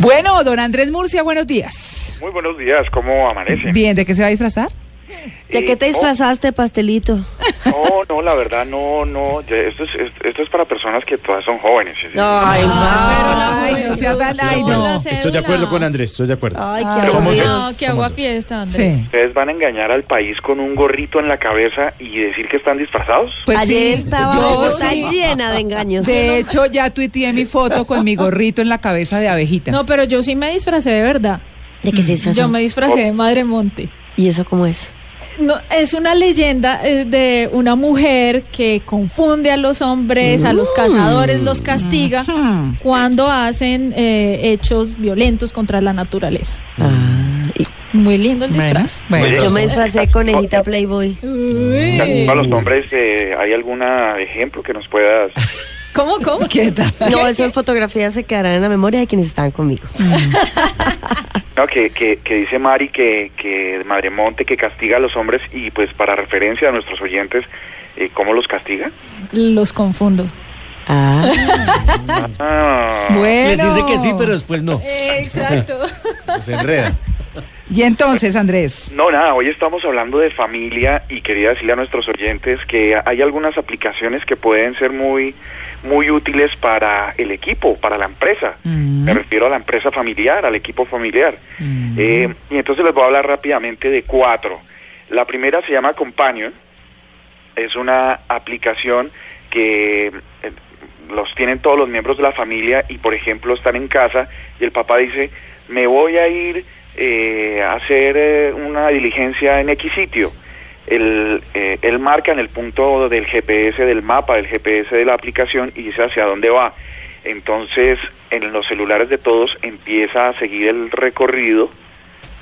Bueno, don Andrés Murcia, buenos días. Muy buenos días, ¿cómo amanecen? Bien, ¿de qué se va a disfrazar? ¿De qué te no, disfrazaste, pastelito? No, no, la verdad, no, no. Esto es, esto es para personas que todas son jóvenes. ¿sí? Ay, Ay, no sea tan... Ay, no. Estoy de acuerdo con Andrés, estoy de acuerdo. Ay, qué. No, agua fiesta, Andrés. Sí. ¿Ustedes van a engañar al país con un gorrito en la cabeza y decir que están disfrazados? Pues Ayer sí, estaba yo Bogotá sí. llena de engaños. De hecho, ya tuiteé mi foto con mi gorrito en la cabeza de abejita. No, pero yo sí me disfracé de verdad. ¿De qué se disfrazó? Yo me disfracé de Madre Monte. ¿Y eso cómo es? No, es una leyenda eh, de una mujer que confunde a los hombres, a los cazadores los castiga Mm. cuando hacen eh, hechos violentos contra la naturaleza. Ah, y- Muy lindo el disfraz. bueno. yo me disfracé conejita Playboy. Uy. Para los hombres, eh, ¿hay algún ejemplo que nos puedas...? ¿Cómo, cómo? ¿Qué tal? No, esas fotografías se quedarán en la memoria de quienes estaban conmigo. No, que, que, que dice Mari que, que Madremonte que castiga a los hombres y pues para referencia a nuestros oyentes, eh, ¿cómo los castiga? Los confundo. Ah, Ah, Bueno. Les dice que sí, pero después no. Exacto. Se enreda. Y entonces, Andrés. No, nada, hoy estamos hablando de familia y quería decirle a nuestros oyentes que hay algunas aplicaciones que pueden ser muy, muy útiles para el equipo, para la empresa. Mm. Me refiero a la empresa familiar, al equipo familiar. Mm. Eh, y entonces les voy a hablar rápidamente de cuatro. La primera se llama Companion. Es una aplicación que eh, los tienen todos los miembros de la familia y, por ejemplo, están en casa y el papá dice, me voy a ir eh, hacer eh, una diligencia en X sitio. Él, eh, él marca en el punto del GPS, del mapa del GPS de la aplicación y dice hacia dónde va. Entonces, en los celulares de todos empieza a seguir el recorrido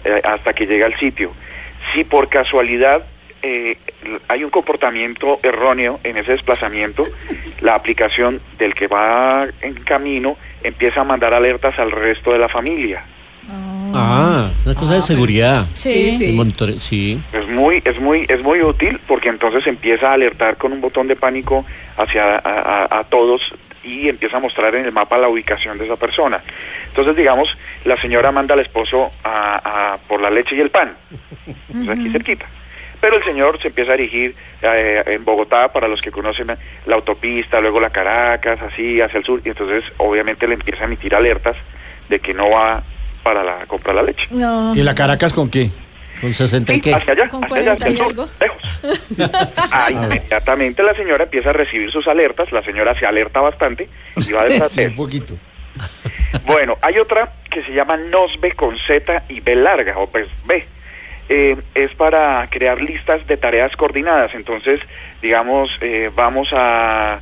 eh, hasta que llega al sitio. Si por casualidad eh, hay un comportamiento erróneo en ese desplazamiento, la aplicación del que va en camino empieza a mandar alertas al resto de la familia. Ah, una cosa de seguridad. Sí, sí. Monitoreo, sí. Es muy, es muy, es muy útil porque entonces empieza a alertar con un botón de pánico hacia a, a- a todos y empieza a mostrar en el mapa la ubicación de esa persona. Entonces, digamos, la señora manda al esposo a, a- por la leche y el pan, pues aquí cerquita. Pero el señor se empieza a dirigir eh, en Bogotá, para los que conocen la autopista, luego la Caracas, así hacia el sur, y entonces obviamente le empieza a emitir alertas de que no va para la comprar la leche. No. ¿Y la Caracas con qué? ¿Con 60 y Sí, qué? hacia allá, Con hacia allá, 40 hacia y el sur, algo. lejos. Ah, inmediatamente la señora empieza a recibir sus alertas, la señora se alerta bastante y va detrás Sí, de un poquito. Bueno, hay otra que se llama NOSBE con Z y B larga, o pues B. Eh, es para crear listas de tareas coordinadas. Entonces, digamos, eh, vamos a, a-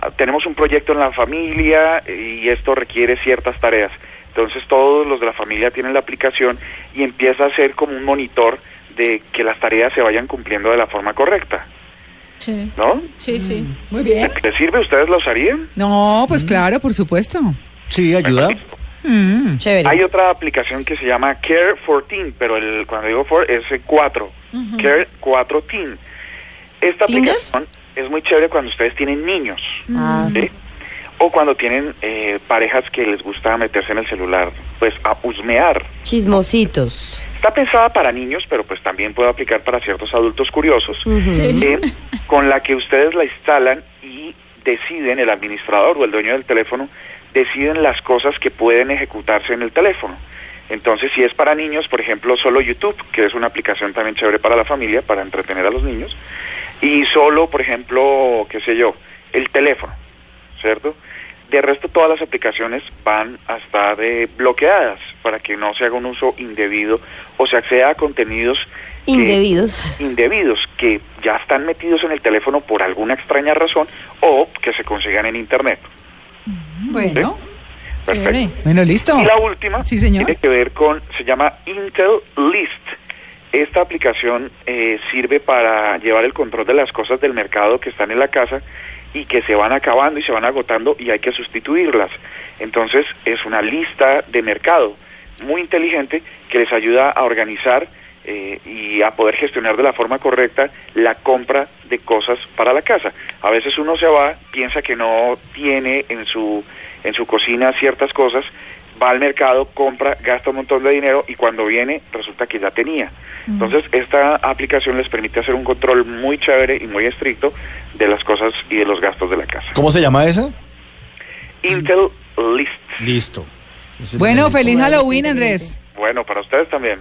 a- Tenemos un proyecto en la familia y esto requiere ciertas tareas. Entonces, todos los de la familia tienen la aplicación y empieza a ser como un monitor de que las tareas se vayan cumpliendo de la forma correcta, Sí, ¿no? sí, sí. Muy bien. ¿Les sirve? ¿Ustedes lo usarían? No, pues claro, por supuesto. Sí, ayuda. Mm. chévere. Hay otra aplicación que se llama Care 14, pero el, cuando digo for es el 4. Care 4 Teen. Esta ¿Tinder? aplicación es muy chévere cuando ustedes tienen niños, Ah, ¿sí? O cuando tienen eh, parejas que les gusta meterse en el celular, pues a husmear. chismositos. Está pensada para niños, pero pues también puede aplicar para ciertos adultos curiosos, Ujú. Sí. eh, con la que ustedes la instalan y deciden, el administrador o el dueño del teléfono, deciden las cosas que pueden ejecutarse en el teléfono. Entonces, si es para niños, por ejemplo, solo YouTube, que es una aplicación también chévere para la familia, para entretener a los niños, y solo, por ejemplo, qué sé yo, el teléfono, ¿cierto? De resto, todas las aplicaciones van a estar eh, bloqueadas para que no se haga un uso indebido o se acceda a contenidos que- Indebidos. indebidos que ya están metidos en el teléfono por alguna extraña razón o que se consigan en internet. Bueno, Perfecto. Bueno, listo. Y la última Sí, señor. tiene que ver con, se llama Intel List. Esta aplicación eh, sirve para llevar el control de las cosas del mercado que están en la casa y que se van acabando y se van agotando y hay que sustituirlas. Entonces es una lista de mercado muy inteligente que les ayuda a organizar eh, y a poder gestionar de la forma correcta la compra de cosas para la casa. A veces uno se va, piensa que no tiene en su en su cocina ciertas cosas va al mercado, compra, gasta un montón de dinero y cuando viene resulta que ya tenía. Entonces, esta aplicación les permite hacer un control muy chévere y muy estricto de las cosas y de los gastos de la casa. ¿Cómo se llama esa? Intel List. Listo. Bueno, feliz Halloween, Andrés. Bueno, para ustedes también.